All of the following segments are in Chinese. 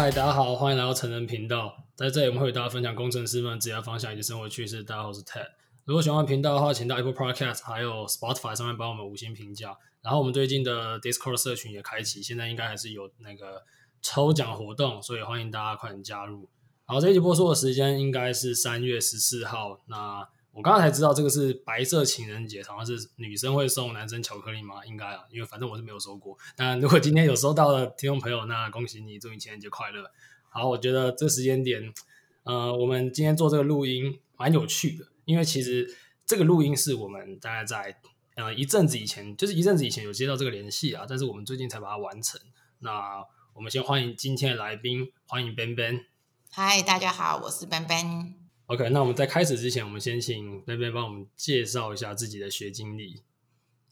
嗨，大家好，欢迎来到成人频道。在这里，我们会与大家分享工程师们职业方向以及生活趣事。大家好，我是 Ted。如果喜欢频道的话，请到 Apple Podcast 还有 Spotify 上面帮我们五星评价。然后我们最近的 Discord 社群也开启，现在应该还是有那个抽奖活动，所以欢迎大家快点加入。好，这一集播出的时间应该是三月十四号。那我刚刚才知道这个是白色情人节，好像是女生会送男生巧克力吗？应该啊，因为反正我是没有收过。但如果今天有收到的听众朋友，那恭喜你，祝你情人节快乐。好，我觉得这时间点，呃，我们今天做这个录音蛮有趣的，因为其实这个录音是我们大概在呃一阵子以前，就是一阵子以前有接到这个联系啊，但是我们最近才把它完成。那我们先欢迎今天的来宾，欢迎 Ben Ben。嗨，大家好，我是 Ben Ben。OK，那我们在开始之前，我们先请 Ben Ben 帮我们介绍一下自己的学经历。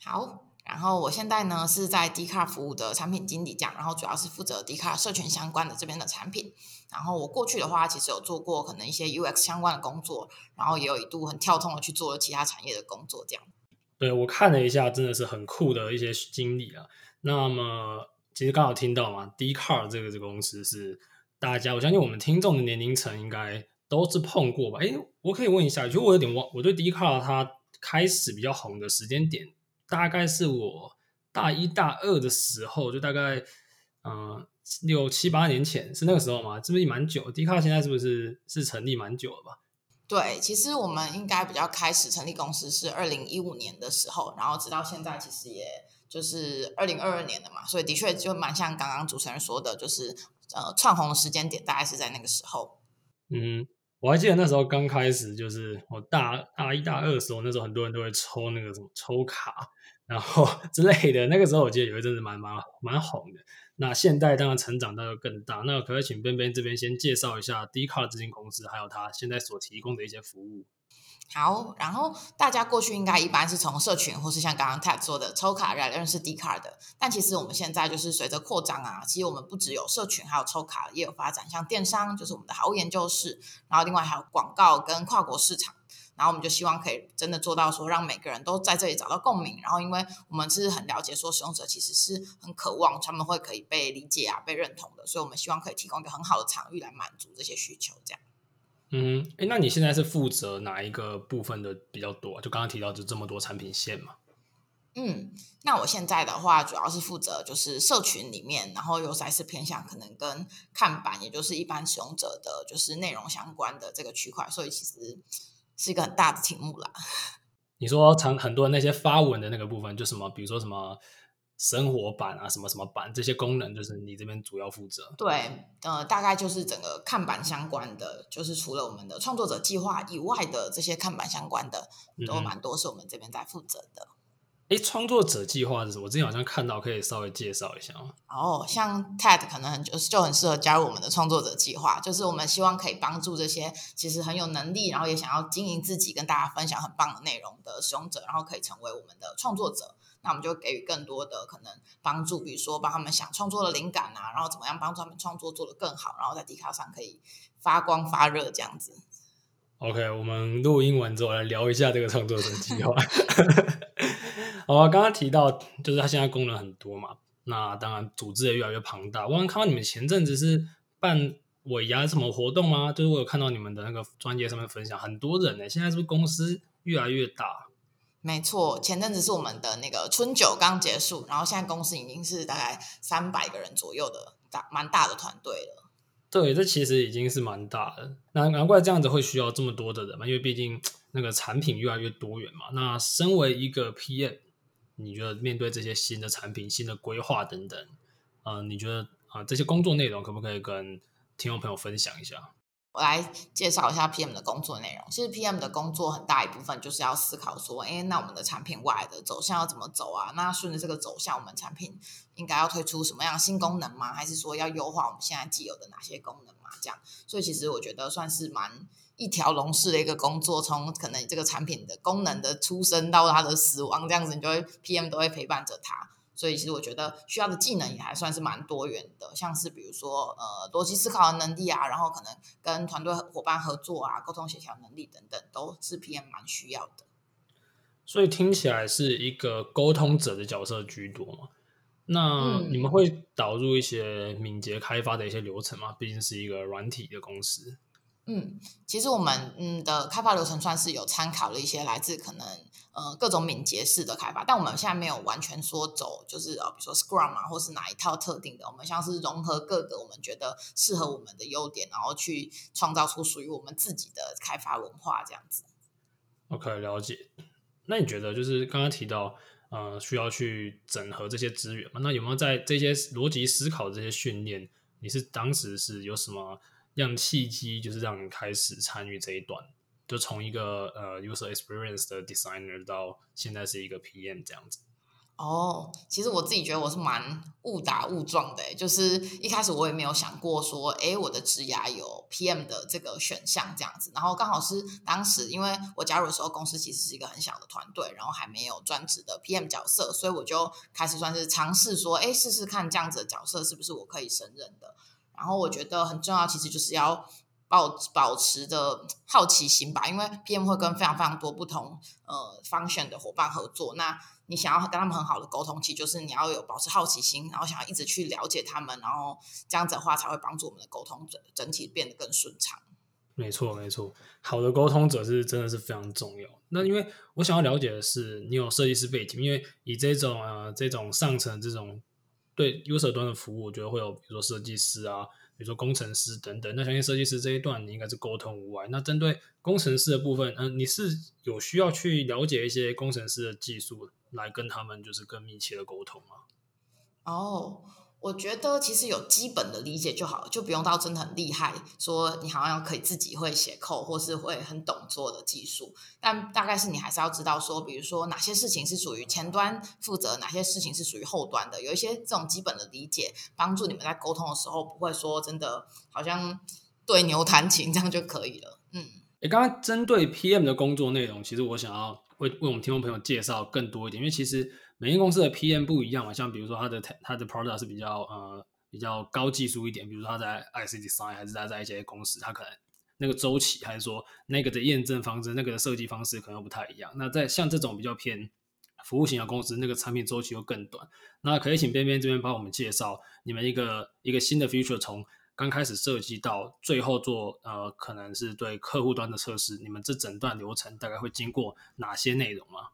好，然后我现在呢是在 Dcard 服务的产品经理这样，然后主要是负责 Dcard 社群相关的这边的产品。然后我过去的话，其实有做过可能一些 UX 相关的工作，然后也有一度很跳通的去做了其他产业的工作这样。对，我看了一下，真的是很酷的一些经历啊。那么其实刚好听到嘛，Dcard 这个这个公司是大家，我相信我们听众的年龄层应该。都是碰过吧？哎，我可以问一下，就我有点忘，我对 Dcard 它开始比较红的时间点，大概是我大一大二的时候，就大概嗯、呃、六七八年前，是那个时候吗？是不是蛮久？Dcard 现在是不是是成立蛮久了吧？对，其实我们应该比较开始成立公司是二零一五年的时候，然后直到现在其实也就是二零二二年的嘛，所以的确就蛮像刚刚主持人说的，就是呃窜红的时间点大概是在那个时候，嗯。我还记得那时候刚开始，就是我大大一、大二的时候，那时候很多人都会抽那个什么抽卡，然后 之类的。那个时候我记得有一阵子蛮蛮蛮红的。那现在当然成长到更大。那可不可以请边边这边先介绍一下 DCAR 这间公司，还有它现在所提供的一些服务？好，然后大家过去应该一般是从社群或是像刚刚 Ted 说的抽卡来认识 Dcard 的，但其实我们现在就是随着扩张啊，其实我们不只有社群，还有抽卡也有发展，像电商就是我们的好物研究室，然后另外还有广告跟跨国市场，然后我们就希望可以真的做到说让每个人都在这里找到共鸣，然后因为我们是很了解说使用者其实是很渴望他们会可以被理解啊、被认同的，所以我们希望可以提供一个很好的场域来满足这些需求，这样。嗯，哎，那你现在是负责哪一个部分的比较多？就刚刚提到就这么多产品线嘛。嗯，那我现在的话主要是负责就是社群里面，然后又还是偏向可能跟看板，也就是一般使用者的就是内容相关的这个区块，所以其实是一个很大的题目啦。你说常很多那些发文的那个部分，就什么，比如说什么。生活版啊，什么什么版，这些功能就是你这边主要负责。对，呃，大概就是整个看板相关的，就是除了我们的创作者计划以外的这些看板相关的，都蛮多是我们这边在负责的。哎、嗯，创作者计划是什么？我之前好像看到，可以稍微介绍一下吗？哦，像 Ted 可能很就是就很适合加入我们的创作者计划，就是我们希望可以帮助这些其实很有能力，然后也想要经营自己，跟大家分享很棒的内容的使用者，然后可以成为我们的创作者。那我们就给予更多的可能帮助，比如说帮他们想创作的灵感啊，然后怎么样帮助他们创作做得更好，然后在 d 卡上可以发光发热这样子。OK，我们录音完之后来聊一下这个创作者计划。好啊，刚刚提到就是它现在功能很多嘛，那当然组织也越来越庞大。我刚看到你们前阵子是办尾牙什么活动吗？就是我有看到你们的那个专业上面分享，很多人呢、现在是不是公司越来越大？没错，前阵子是我们的那个春酒刚结束，然后现在公司已经是大概三百个人左右的大蛮大的团队了。对，这其实已经是蛮大的。难难怪这样子会需要这么多的人嘛，因为毕竟 那个产品越来越多元嘛。那身为一个 PM，你觉得面对这些新的产品、新的规划等等，嗯、呃，你觉得啊、这些工作内容可不可以跟听众朋友分享一下？我来介绍一下 PM 的工作内容。其实 PM 的工作很大一部分就是要思考说，哎，那我们的产品未来的走向要怎么走啊？那顺着这个走向，我们产品应该要推出什么样的新功能吗？还是说要优化我们现在既有的哪些功能嘛？这样，所以其实我觉得算是蛮一条龙式的一个工作，从可能这个产品的功能的出生到它的死亡，这样子，你就会 PM 都会陪伴着它。所以其实我觉得需要的技能也还算是蛮多元的，像是比如说呃逻辑思考的能力啊，然后可能跟团队伙伴合作啊，沟通协调能力等等，都是 PM 蛮需要的。所以听起来是一个沟通者的角色居多嘛？那你们会导入一些敏捷开发的一些流程吗？毕竟是一个软体的公司。嗯，其实我们嗯的开发流程算是有参考了一些来自可能呃各种敏捷式的开发，但我们现在没有完全说走就是呃比如说 Scrum 啊，或是哪一套特定的，我们像是融合各个我们觉得适合我们的优点，然后去创造出属于我们自己的开发文化这样子。OK，了解。那你觉得就是刚刚提到呃需要去整合这些资源嘛？那有没有在这些逻辑思考这些训练，你是当时是有什么？样契机就是让你开始参与这一段，就从一个呃 user experience 的 designer 到现在是一个 PM 这样子。哦，其实我自己觉得我是蛮误打误撞的，就是一开始我也没有想过说，哎，我的职涯有 PM 的这个选项这样子。然后刚好是当时因为我加入的时候，公司其实是一个很小的团队，然后还没有专职的 PM 角色，所以我就开始算是尝试说，哎，试试看这样子的角色是不是我可以胜任的。然后我觉得很重要，其实就是要保保持的好奇心吧，因为 PM 会跟非常非常多不同呃 function 的伙伴合作，那你想要跟他们很好的沟通，其实就是你要有保持好奇心，然后想要一直去了解他们，然后这样子的话才会帮助我们的沟通整整体变得更顺畅。没错，没错，好的沟通者是真的是非常重要。那因为我想要了解的是，你有设计师背景，因为以这种呃这种上层这种。对 user 端的服务，我觉得会有，比如说设计师啊，比如说工程师等等。那相信设计师这一段，你应该是沟通无碍。那针对工程师的部分，嗯，你是有需要去了解一些工程师的技术，来跟他们就是更密切的沟通吗？哦。我觉得其实有基本的理解就好，就不用到真的很厉害，说你好像可以自己会写 code 或是会很懂做的技术。但大概是你还是要知道说，比如说哪些事情是属于前端负责，哪些事情是属于后端的，有一些这种基本的理解，帮助你们在沟通的时候不会说真的好像对牛弹琴这样就可以了。嗯，诶，刚刚针对 PM 的工作内容，其实我想要为为我们听众朋友介绍更多一点，因为其实。每间公司的 PM 不一样嘛，像比如说他的他的 product 是比较呃比较高技术一点，比如说他在 IC design 还是他在一些公司，他可能那个周期还是说那个的验证方式、那个的设计方式可能不太一样。那在像这种比较偏服务型的公司，那个产品周期又更短。那可以请边边这边帮我们介绍你们一个一个新的 feature 从刚开始设计到最后做呃可能是对客户端的测试，你们这整段流程大概会经过哪些内容吗？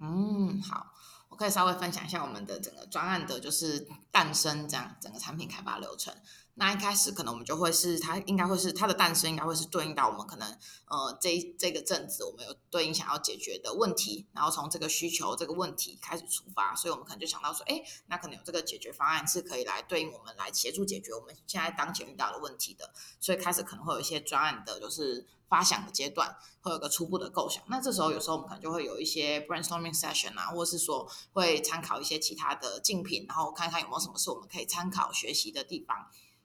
嗯，好。可以稍微分享一下我们的整个专案的，就是诞生这样整个产品开发流程。那一开始可能我们就会是它应该会是它的诞生，应该会是对应到我们可能呃这这个阵子我们有对应想要解决的问题，然后从这个需求这个问题开始出发，所以我们可能就想到说，哎，那可能有这个解决方案是可以来对应我们来协助解决我们现在当前遇到的问题的，所以开始可能会有一些专案的，就是。发想的阶段会有个初步的构想，那这时候有时候我们可能就会有一些 brainstorming session 啊，或是说会参考一些其他的竞品，然后看看有没有什么是我们可以参考学习的地方。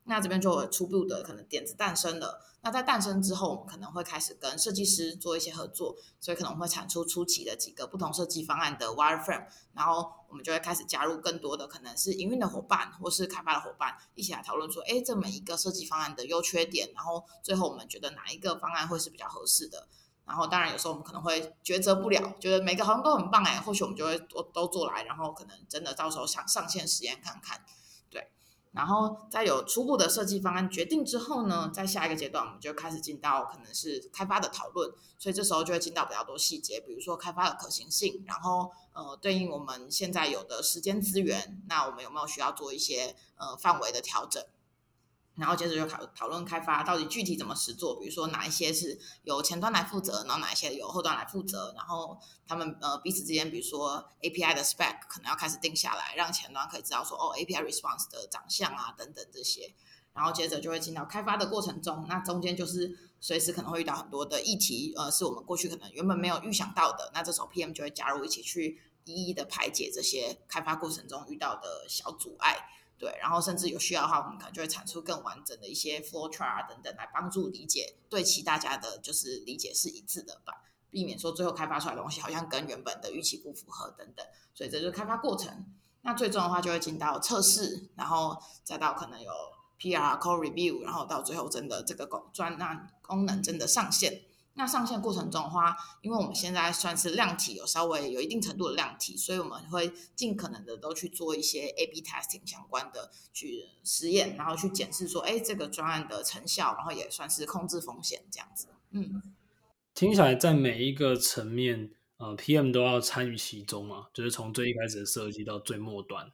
那这边就有初步的可能点子诞生了。那在诞生之后，我们可能会开始跟设计师做一些合作，所以可能会产出初期的几个不同设计方案的 wireframe。然后我们就会开始加入更多的可能是营运的伙伴或是开发的伙伴，一起来讨论说，哎，这每一个设计方案的优缺点。然后最后我们觉得哪一个方案会是比较合适的。然后当然有时候我们可能会抉择不了，觉得每个好像都很棒哎，或许我们就会都都做来，然后可能真的到时候想上线实验看看。然后在有初步的设计方案决定之后呢，在下一个阶段，我们就开始进到可能是开发的讨论，所以这时候就会进到比较多细节，比如说开发的可行性，然后呃，对应我们现在有的时间资源，那我们有没有需要做一些呃范围的调整？然后接着就讨讨论开发到底具体怎么实做，比如说哪一些是由前端来负责，然后哪一些由后端来负责，然后他们呃彼此之间，比如说 API 的 spec 可能要开始定下来，让前端可以知道说哦 API response 的长相啊等等这些，然后接着就会进到开发的过程中，那中间就是随时可能会遇到很多的议题，呃是我们过去可能原本没有预想到的，那这时候 PM 就会加入一起去一一的排解这些开发过程中遇到的小阻碍。对，然后甚至有需要的话，我们可能就会产出更完整的一些 flow chart 啊等等，来帮助理解，对齐大家的就是理解是一致的吧，避免说最后开发出来的东西好像跟原本的预期不符合等等。所以这就是开发过程。那最终的话就会进到测试，然后再到可能有 PR code review，然后到最后真的这个功专案功能真的上线。那上线过程中的话，因为我们现在算是量体有稍微有一定程度的量体，所以我们会尽可能的都去做一些 A/B testing 相关的去实验，然后去检视说，哎，这个专案的成效，然后也算是控制风险这样子。嗯，听起来在每一个层面，呃，PM 都要参与其中嘛，就是从最一开始的设计到最末端。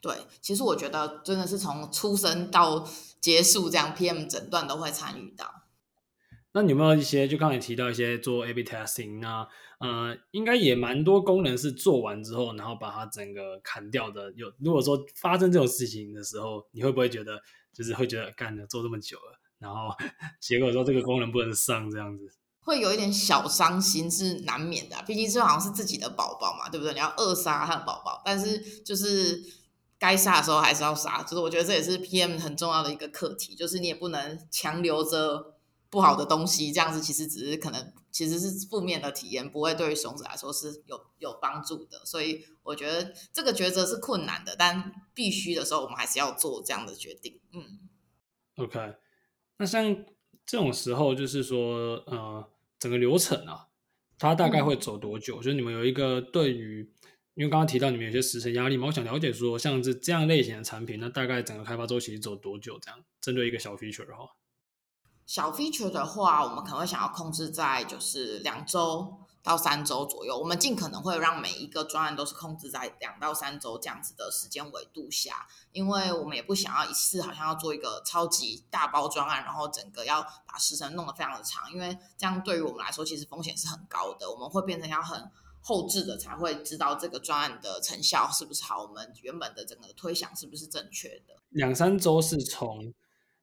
对，其实我觉得真的是从出生到结束，这样 PM 诊断都会参与到。那你有没有一些，就刚才提到一些做 A/B testing，啊呃，应该也蛮多功能是做完之后，然后把它整个砍掉的。有如果说发生这种事情的时候，你会不会觉得，就是会觉得干了做这么久了，然后 结果说这个功能不能上这样子，会有一点小伤心是难免的啊。毕竟这好像是自己的宝宝嘛，对不对？你要扼杀他的宝宝，但是就是该杀的时候还是要杀。就是我觉得这也是 PM 很重要的一个课题，就是你也不能强留着。不好的东西，这样子其实只是可能其实是负面的体验，不会对于使用者来说是有有帮助的。所以我觉得这个抉择是困难的，但必须的时候我们还是要做这样的决定。嗯，OK。那像这种时候，就是说，呃，整个流程啊，它大概会走多久？嗯、就是你们有一个对于，因为刚刚提到你们有些时程压力嘛，我想了解说，像是这样类型的产品，那大概整个开发周期走多久？这样针对一个小 feature 的话。小 feature 的话，我们可能会想要控制在就是两周到三周左右。我们尽可能会让每一个专案都是控制在两到三周这样子的时间维度下，因为我们也不想要一次好像要做一个超级大包专案，然后整个要把时程弄得非常的长，因为这样对于我们来说其实风险是很高的。我们会变成要很后置的才会知道这个专案的成效是不是好，我们原本的整个推想是不是正确的。两三周是从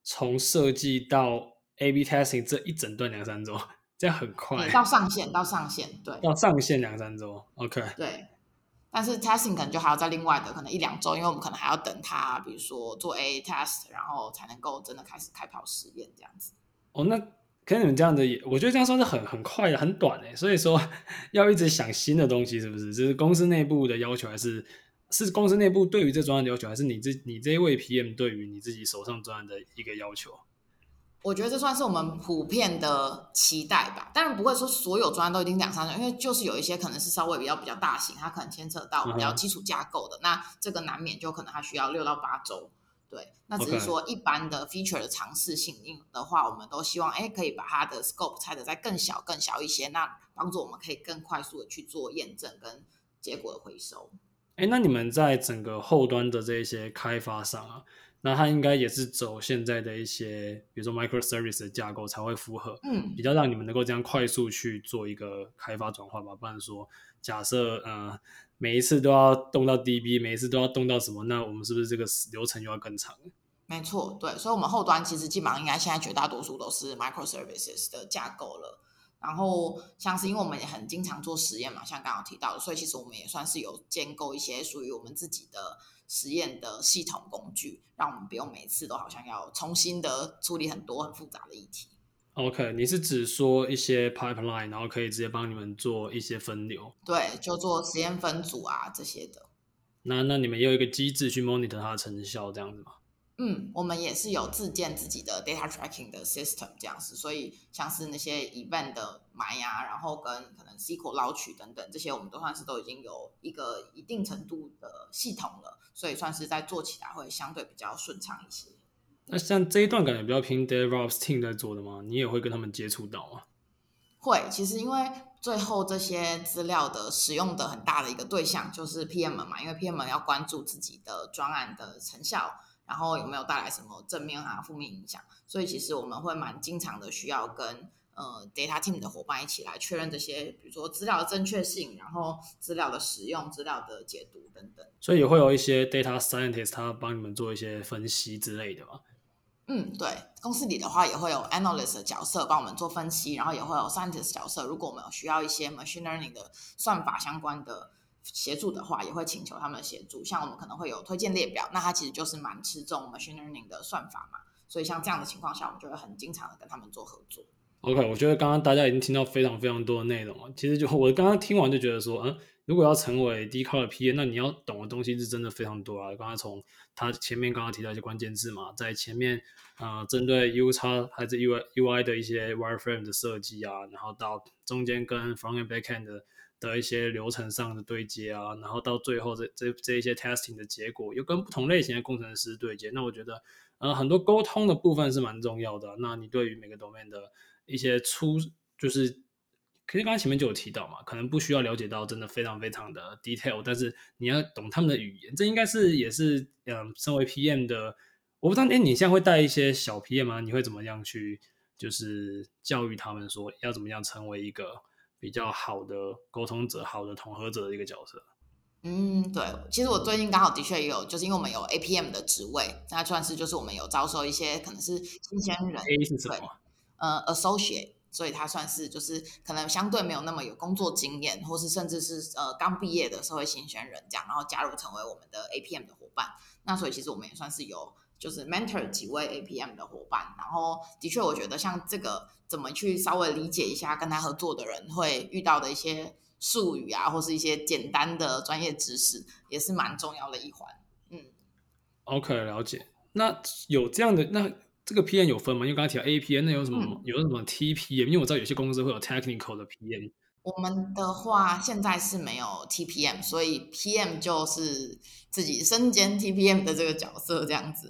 从设计到 A/B testing 这一整段两三周，这样很快。到上线，到上线，对。到上线两三周，OK。对，但是 testing 可能就还要在另外的可能一两周，因为我们可能还要等它，比如说做 A test，然后才能够真的开始开跑实验这样子。哦，那跟你们这样子也，我觉得这样算是很很快的，很短诶。所以说 要一直想新的东西，是不是？就是公司内部的要求，还是是公司内部对于这专案的要求，还是你这你这一位 PM 对于你自己手上专案的一个要求？我觉得这算是我们普遍的期待吧，当然不会说所有专案都一定两三周，因为就是有一些可能是稍微比较比较大型，它可能牵扯到比较基础架构的，uh. 那这个难免就可能它需要六到八周。对，那只是说一般的 feature 的尝试性的话.我们都希望哎可以把它的 scope 拆的再更小更小一些，那帮助我们可以更快速的去做验证跟结果的回收。哎，那你们在整个后端的这些开发上啊？那它应该也是走现在的一些，比如说 microservice 的架构才会符合，嗯，比较让你们能够这样快速去做一个开发转换吧。不然说，假设呃每一次都要动到 DB，每一次都要动到什么，那我们是不是这个流程又要更长？没错，对，所以我们后端其实基本上应该现在绝大多数都是 microservices 的架构了。然后像是因为我们也很经常做实验嘛，像刚刚提到的，所以其实我们也算是有建构一些属于我们自己的。实验的系统工具，让我们不用每次都好像要重新的处理很多很复杂的议题。OK，你是指说一些 pipeline，然后可以直接帮你们做一些分流？对，就做实验分组啊这些的。那那你们也有一个机制去 monitor 它的成效，这样子吗？嗯，我们也是有自建自己的 data tracking 的 system 这样子，所以像是那些 event 的埋呀，然后跟可能 SQL 捞取等等这些，我们都算是都已经有一个一定程度的系统了，所以算是在做起来会相对比较顺畅一些。那像这一段感觉比较偏 DevOps team 在做的吗？你也会跟他们接触到吗？会，其实因为最后这些资料的使用的很大的一个对象就是 PM 嘛，因为 PM 要关注自己的专案的成效。然后有没有带来什么正面啊、负面影响？所以其实我们会蛮经常的需要跟呃 data team 的伙伴一起来确认这些，比如说资料的正确性，然后资料的使用、资料的解读等等。所以也会有一些 data scientist 他帮你们做一些分析之类的吧？嗯，对，公司里的话也会有 analyst 的角色帮我们做分析，然后也会有 scientist 角色。如果我们有需要一些 machine learning 的算法相关的。协助的话，也会请求他们的协助。像我们可能会有推荐列表，那它其实就是蛮吃重 machine learning 的算法嘛。所以像这样的情况下，我们就会很经常的跟他们做合作。OK，我觉得刚刚大家已经听到非常非常多的内容了。其实就我刚刚听完就觉得说，嗯，如果要成为 Dcard 的 PM，那你要懂的东西是真的非常多啊。刚刚从他前面刚刚提到一些关键字嘛，在前面啊、呃，针对 UX 还是 UI UI 的一些 wireframe 的设计啊，然后到中间跟 front and back end 的的一些流程上的对接啊，然后到最后这这这一些 testing 的结果又跟不同类型的工程师对接，那我觉得呃很多沟通的部分是蛮重要的。那你对于每个 domain 的一些粗就是，可是刚才前面就有提到嘛，可能不需要了解到真的非常非常的 detail，但是你要懂他们的语言，这应该是也是嗯，身为 PM 的，我不知道，哎，你现在会带一些小 PM 吗？你会怎么样去就是教育他们说要怎么样成为一个比较好的沟通者、好的统合者的一个角色？嗯，对，其实我最近刚好的确也有，就是因为我们有 APM 的职位，那算是就是我们有招收一些可能是新鲜人。A 是什么？呃，associate，所以他算是就是可能相对没有那么有工作经验，或是甚至是呃刚毕业的社会新鲜人这样，然后加入成为我们的 APM 的伙伴。那所以其实我们也算是有就是 mentor 几位 APM 的伙伴。然后的确，我觉得像这个怎么去稍微理解一下跟他合作的人会遇到的一些术语啊，或是一些简单的专业知识，也是蛮重要的一环。嗯，OK，了解。那有这样的那。这个 PM 有分吗？因为刚才提到 APM，那有什么、嗯、有什么 TPM？因为我知道有些公司会有 technical 的 PM。我们的话现在是没有 TPM，所以 PM 就是自己身兼 TPM 的这个角色，这样子。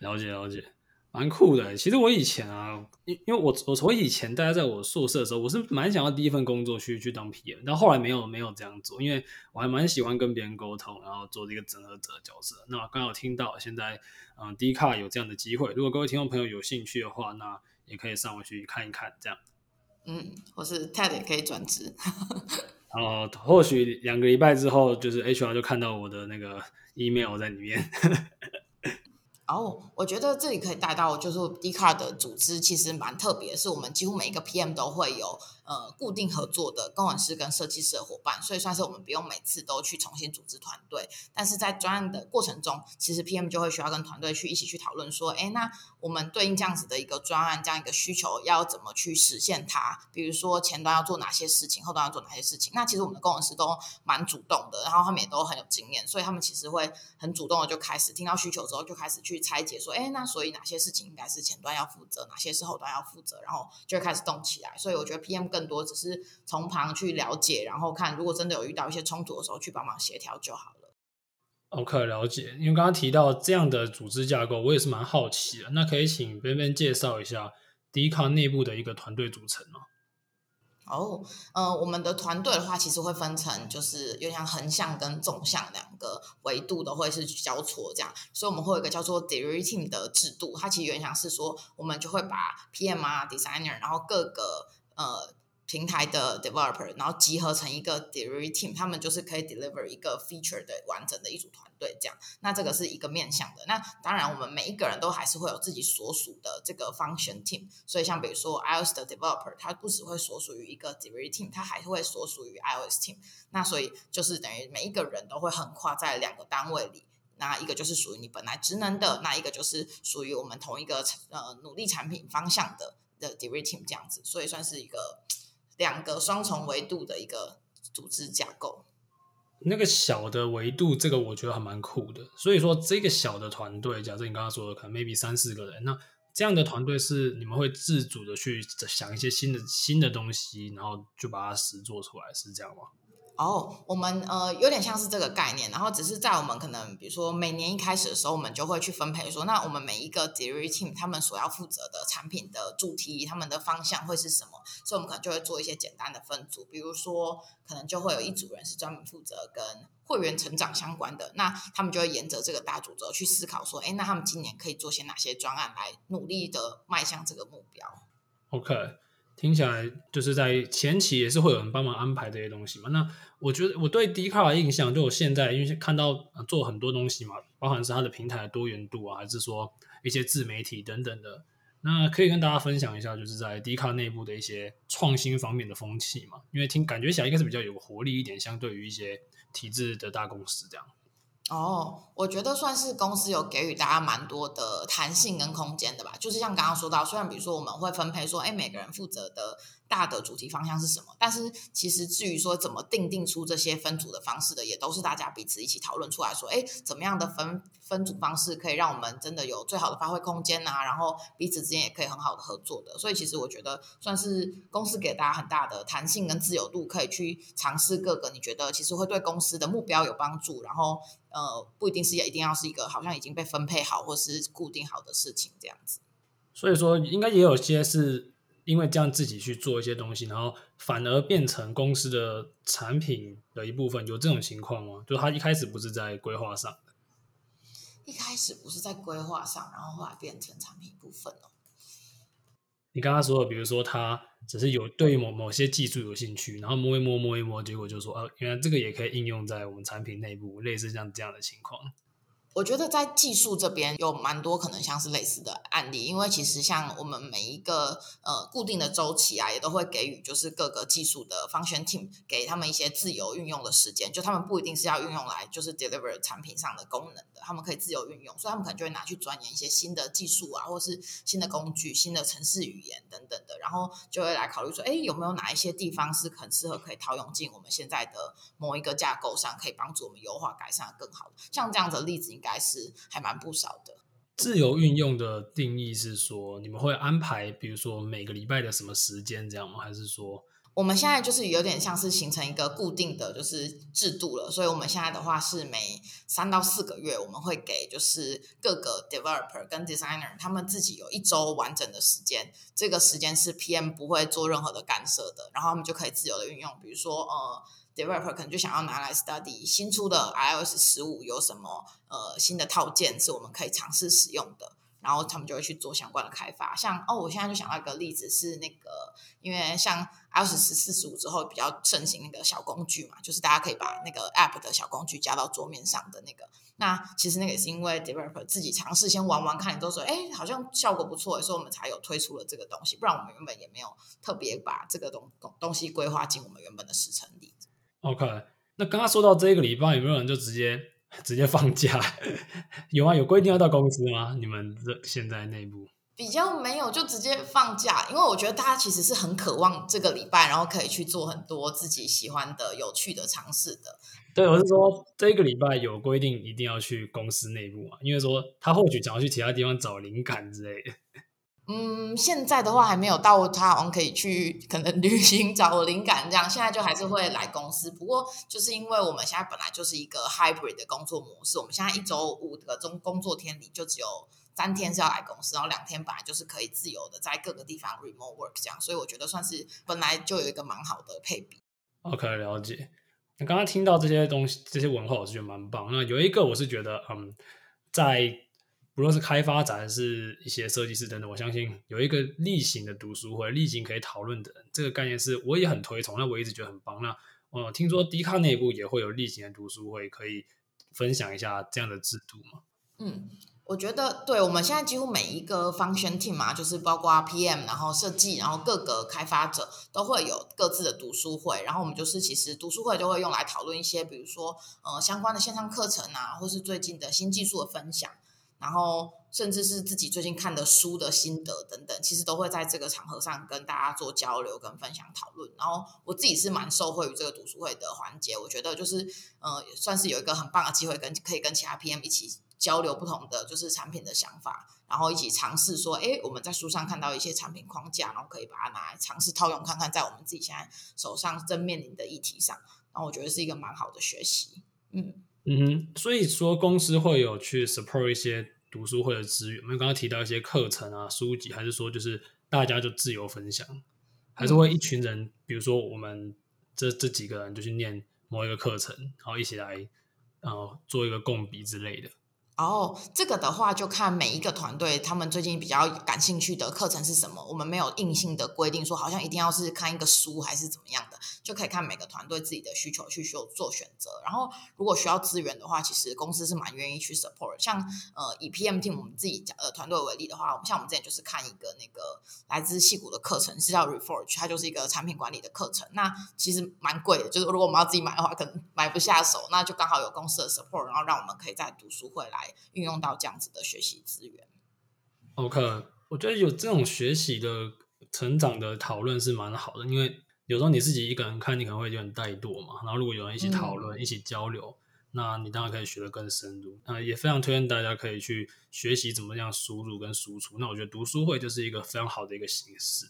了解了解。蛮酷的，其实我以前啊，因因为我我从以前大家在我宿舍的时候，我是蛮想要第一份工作去去当 PM，但后来没有没有这样做，因为我还蛮喜欢跟别人沟通，然后做这个整合者的角色。那刚好听到现在嗯 Dcard 有这样的机会，如果各位听众朋友有兴趣的话，那也可以上回去看一看，这样。嗯，或是 Ted 也可以转职。哦，或许两个礼拜之后，就是 HR 就看到我的那个 email 在里面。然后、我觉得这里可以带到，就是 Dcard 的组织其实蛮特别，是我们几乎每一个 PM 都会有呃固定合作的工程师跟设计师的伙伴，所以算是我们不用每次都去重新组织团队。但是在专案的过程中，其实 PM 就会需要跟团队去一起去讨论说，哎，那我们对应这样子的一个专案，这样一个需求要怎么去实现它？比如说前端要做哪些事情，后端要做哪些事情？那其实我们的工程师都蛮主动的，然后他们也都很有经验，所以他们其实会很主动的就开始听到需求之后就开始去。拆解说，哎，那所以哪些事情应该是前端要负责，哪些是后端要负责，然后就开始动起来。所以我觉得 PM 跟多只是从旁去了解，然后看如果真的有遇到一些冲突的时候，去帮忙协调就好了。OK，了解。因为刚刚提到这样的组织架构，我也是蛮好奇的。那可以请 Ben 介绍一下 Dcard 内部的一个团队组成吗？哦，oh, 呃，我们的团队的话，其实会分成就是有点像横向跟纵向两个维度都会是交错这样，所以我们会有一个叫做 delivery team 的制度，它其实有点像是说，我们就会把 PM 啊、designer，然后各个呃。平台的 developer，然后集合成一个 delivery team，他们就是可以 deliver 一个 feature 的完整的一组团队，这样。那这个是一个面向的。那当然，我们每一个人都还是会有自己所属的这个 function team。所以，像比如说 iOS 的 developer，他不只会所属于一个 delivery team，他还会所属于 iOS team。那所以就是等于每一个人都会横跨在两个单位里。那一个就是属于你本来职能的，那一个就是属于我们同一个呃努力产品方向的的 delivery team 这样子。所以算是一个。两个双重维度的一个组织架构，那个小的维度，这个我觉得还蛮酷的。所以说，这个小的团队，假设你刚刚说的，可能 maybe 三四个人，那这样的团队是你们会自主的去想一些新的新的东西，然后就把它实做出来，是这样吗？哦我们呃有点像是这个概念，然后只是在我们可能比如说每年一开始的时候，我们就会去分配说，那我们每一个 delivery team 他们所要负责的产品的主题，他们的方向会是什么？所以，我们可能就会做一些简单的分组，比如说可能就会有一组人是专门负责跟会员成长相关的，那他们就会沿着这个大主轴去思考说，哎，那他们今年可以做些哪些专案来努力的迈向这个目标？OK。听起来就是在前期也是会有人帮忙安排这些东西嘛。那我觉得我对 d c a r 的印象，就我现在因为看到做很多东西嘛，包含是它的平台的多元度啊，还是说一些自媒体等等的。那可以跟大家分享一下，就是在 d c a r 内部的一些创新方面的风气嘛。因为听感觉起来应该是比较有活力一点，相对于一些体制的大公司这样。哦，我觉得算是公司有给予大家蛮多的弹性跟空间的吧。就是像刚刚说到，虽然比如说我们会分配说，哎，每个人负责的大的主题方向是什么，但是其实至于说怎么定定出这些分组的方式的，也都是大家彼此一起讨论出来说，哎，怎么样的分分组方式可以让我们真的有最好的发挥空间啊，然后彼此之间也可以很好的合作的。所以其实我觉得算是公司给大家很大的弹性跟自由度，可以去尝试各个你觉得其实会对公司的目标有帮助，然后。呃，不一定是也一定要是一个好像已经被分配好或是固定好的事情这样子。所以说，应该也有些是因为这样自己去做一些东西，然后反而变成公司的产品的一部分，有这种情况吗？就他一开始不是在规划上的，一开始不是在规划上，然后后来变成产品部分哦。你刚刚说的，比如说他只是有对某某些技术有兴趣，然后摸一摸摸一摸，结果就说啊，原来这个也可以应用在我们产品内部，类似像这样的情况。我觉得在技术这边有蛮多可能像是类似的案例，因为其实像我们每一个呃固定的周期啊，也都会给予就是各个技术的 function team 给他们一些自由运用的时间，就他们不一定是要运用来就是 deliver 产品上的功能的，他们可以自由运用，所以他们可能就会拿去钻研一些新的技术啊，或是新的工具、新的程式语言等等的，然后就会来考虑说，哎，有没有哪一些地方是很适合可以套用进我们现在的某一个架构上，可以帮助我们优化改善更好的。像这样的例子应该。还是还蛮不少的。自由运用的定义是说，你们会安排，比如说每个礼拜的什么时间这样吗？还是说，我们现在就是有点像是形成一个固定的就是制度了。所以我们现在的话是每三到四个月，我们会给就是各个 developer 跟 designer 他们自己有一周完整的时间，这个时间是 PM 不会做任何的干涉的，然后他们就可以自由的运用，比如说呃。Developer 可能就想要拿来 study 新出的 iOS 十五有什么呃新的套件是我们可以尝试使用的，然后他们就会去做相关的开发。像哦，我现在就想到一个例子是那个，因为像 iOS 十四十五之后比较盛行那个小工具嘛，就是大家可以把那个 App 的小工具加到桌面上的那个。那其实那个也是因为 Developer 自己尝试先玩玩看，你都说哎好像效果不错，所以我们才有推出了这个东西。不然我们原本也没有特别把这个东东西规划进我们原本的时程里。OK，那刚刚说到这个礼拜有没有人就直接直接放假？有啊，有规定要到公司吗？你们这现在内部比较没有，就直接放假。因为我觉得大家其实是很渴望这个礼拜，然后可以去做很多自己喜欢的、有趣的尝试的。对，我是说这个礼拜有规定一定要去公司内部嘛？因为说他或许想要去其他地方找灵感之类的。嗯，现在的话还没有到他好像可以去可能旅行找灵感这样，现在就还是会来公司。不过就是因为我们现在本来就是一个 hybrid 的工作模式，我们现在一周五个中工作天里就只有三天是要来公司，然后两天本来就是可以自由的在各个地方 remote work 这样，所以我觉得算是本来就有一个蛮好的配比。OK，了解。那刚刚听到这些东西，这些文化我是觉得蛮棒。那有一个我是觉得，嗯，在。不论是开发者还是一些设计师等等，我相信有一个例行的读书会，例行可以讨论的这个概念是，我也很推崇。那我一直觉得很棒。那我听说迪卡内部也会有例行的读书会，可以分享一下这样的制度吗？嗯，我觉得对，我们现在几乎每一个 function team 嘛，就是包括 PM，然后设计，然后各个开发者都会有各自的读书会。然后我们就是其实读书会就会用来讨论一些，比如说呃相关的线上课程啊，或是最近的新技术的分享。然后，甚至是自己最近看的书的心得等等，其实都会在这个场合上跟大家做交流跟分享讨论。然后，我自己是蛮受惠于这个读书会的环节，我觉得就是呃，算是有一个很棒的机会，跟可以跟其他 PM 一起交流不同的就是产品的想法，然后一起尝试说，哎，我们在书上看到一些产品框架，然后可以把它拿来尝试套用看看，在我们自己现在手上正面临的议题上，然后我觉得是一个蛮好的学习，嗯。嗯哼，所以说公司会有去 support 一些读书会的资源。我们刚刚提到一些课程啊、书籍，还是说就是大家就自由分享，还是会一群人，比如说我们这这几个人就去念某一个课程，然后一起来，然后做一个共笔之类的。然后这个的话，就看每一个团队他们最近比较感兴趣的课程是什么。我们没有硬性的规定说，好像一定要是看一个书还是怎么样的，就可以看每个团队自己的需求去做做选择。然后如果需要资源的话，其实公司是蛮愿意去 support。像呃以 PM team 我们自己呃团队为例的话，我们像我们之前就是看一个那个来自戏谷的课程，是叫 Reforge，它就是一个产品管理的课程。那其实蛮贵的，就是如果我们要自己买的话，可能买不下手。那就刚好有公司的 support，然后让我们可以在读书会来。运用到这样子的学习资源，OK，我觉得有这种学习的成长的讨论是蛮好的，因为有时候你自己一个人看，你可能会有点怠惰嘛。然后如果有人一起讨论、嗯、一起交流，那你当然可以学得更深入。那也非常推荐大家可以去学习怎么样输入跟输出。那我觉得读书会就是一个非常好的一个形式。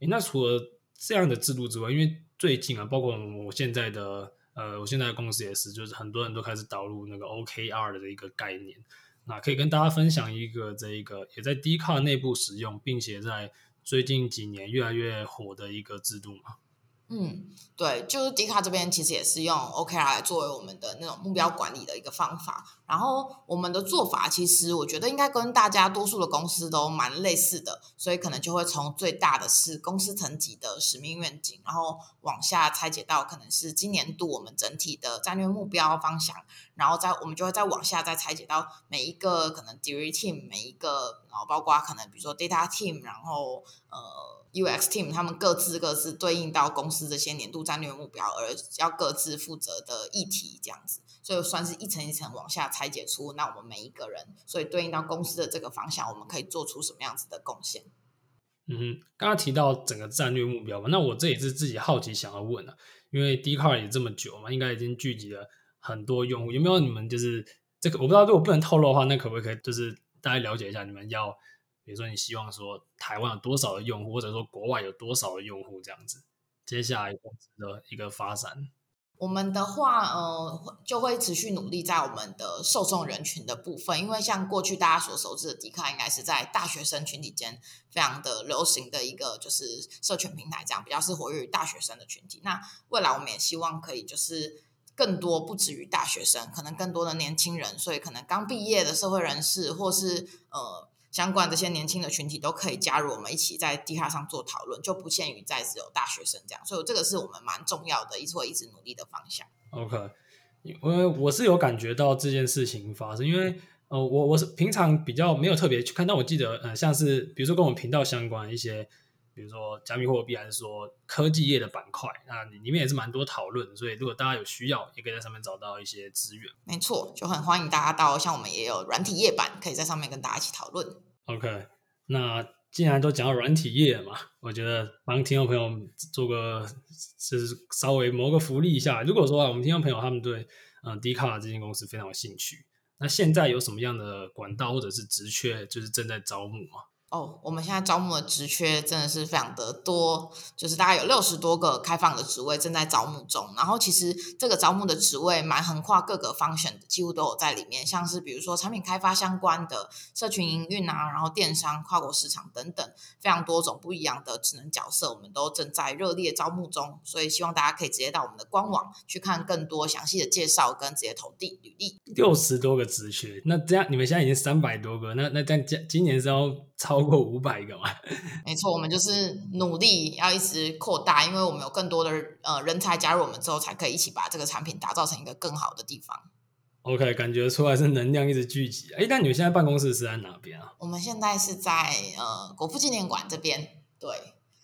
诶，那除了这样的制度之外，因为最近啊，包括我现在的。呃，我现在公司也是，就是很多人都开始导入那个 OKR 的一个概念。那可以跟大家分享一个这一个也在 d c a r 内部使用，并且在最近几年越来越火的一个制度嘛？嗯，对，就是 d c a r 这边其实也是用 OKR 来作为我们的那种目标管理的一个方法。然后我们的做法其实我觉得应该跟大家多数的公司都蛮类似的，所以可能就会从最大的是公司层级的使命愿景，然后往下拆解到可能是今年度我们整体的战略目标方向，然后再我们就会再往下再拆解到每一个可能 Diriteam 每一个，然后包括可能比如说 Data Team，然后呃。UX team 他们各自各自对应到公司这些年度战略目标，而要各自负责的议题这样子，就算是一层一层往下拆解出，那我们每一个人，所以对应到公司的这个方向，我们可以做出什么样子的贡献？嗯哼，刚刚提到整个战略目标嘛，那我这也是自己好奇想要问的，因为 d c a r 也这么久嘛，应该已经聚集了很多用户，有没有你们就是这个我不知道，如果不能透露的话，那可不可以就是大家了解一下你们要？比如说，你希望说台湾有多少的用户，或者说国外有多少的用户这样子，接下来公司的一个发展。我们的话，呃，就会持续努力在我们的受众人群的部分，因为像过去大家所熟知的迪卡应该是在大学生群体间非常的流行的一个就是社群平台，这样比较是活跃于大学生的群体。那未来我们也希望可以就是更多不止于大学生，可能更多的年轻人，所以可能刚毕业的社会人士，或是呃。相关这些年轻的群体都可以加入我们一起在 Dcard 上做讨论，就不限于在只有大学生这样，所以这个是我们蛮重要的，一直会一直努力的方向。OK，因为我是有感觉到这件事情发生，因为呃，我我是平常比较没有特别去看，但我记得呃，像是比如说跟我们频道相关一些，比如说加密货币还是说科技业的板块，那里面也是蛮多讨论，所以如果大家有需要，也可以在上面找到一些资源。没错，就很欢迎大家到，像我们也有软体业版，可以在上面跟大家一起讨论。OK，那既然都讲到软体业嘛，我觉得帮听众朋友做个就是稍微谋个福利一下。如果说啊，我们听众朋友他们对嗯迪卡这间公司非常有兴趣，那现在有什么样的管道或者是职缺，就是正在招募吗？哦，我们现在招募的职缺真的是非常的多，就是大概有六十多个开放的职位正在招募中。然后其实这个招募的职位蛮横跨各个 function 的，几乎都有在里面，像是比如说产品开发相关的、社群营运啊，然后电商、跨国市场等等，非常多种不一样的职能角色，我们都正在热烈招募中。所以希望大家可以直接到我们的官网去看更多详细的介绍，跟直接投递履历。六十多个职缺，那这样你们现在已经三百多个，那那这样今今年是要超过五百个嘛？没错，我们就是努力要一直扩大，因为我们有更多的呃人才加入我们之后，才可以一起把这个产品打造成一个更好的地方。OK，感觉出来是能量一直聚集。哎，那你们现在办公室是在哪边啊？我们现在是在呃国父纪念馆这边。对，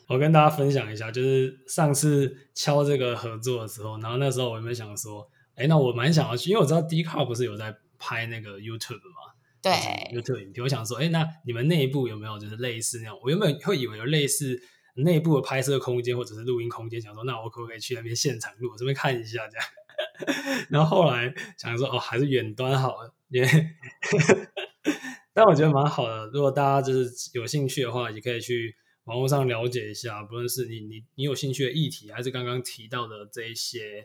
我跟大家分享一下，就是上次敲这个合作的时候，然后那时候我有没有想说，哎，那我蛮想要去，因为我知道 Dcard 不是有在拍那个 YouTube 吗？对，YouTube 影片，我想说，哎，那你们内部有没有就是类似那种？我原本会以为有类似内部的拍摄空间或者是录音空间，想说，那我可不可以去那边现场录，这边看一下这样？然后后来想说，哦，还是远端好了，因为但我觉得蛮好的。如果大家就是有兴趣的话，也可以去网络上了解一下，不论是你你你有兴趣的议题，还是刚刚提到的这一些。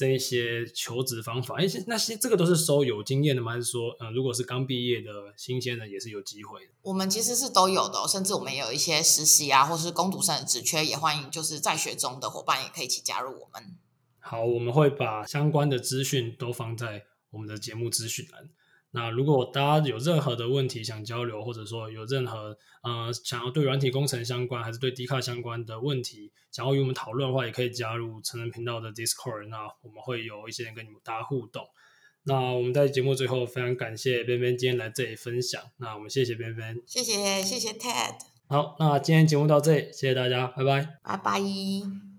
这一些求职方法，哎，那些这个都是收有经验的吗？还是说，嗯、呃，如果是刚毕业的新鲜人也是有机会的？我们其实是都有的，甚至我们也有一些实习啊，或是工读生的职缺，也欢迎就是在学中的伙伴也可以一起加入我们。好，我们会把相关的资讯都放在我们的节目资讯栏。那如果大家有任何的问题想交流，或者说有任何呃想要对软体工程相关，还是对 Dcard 相关的问题，想要与我们讨论的话，也可以加入成人频道的 Discord，那我们会有一些人跟你们大家互动。那我们在节目最后非常感谢边边今天来这里分享，那我们谢谢边边，谢谢谢谢 Ted。好，那今天节目到这里，谢谢大家，拜拜，拜拜。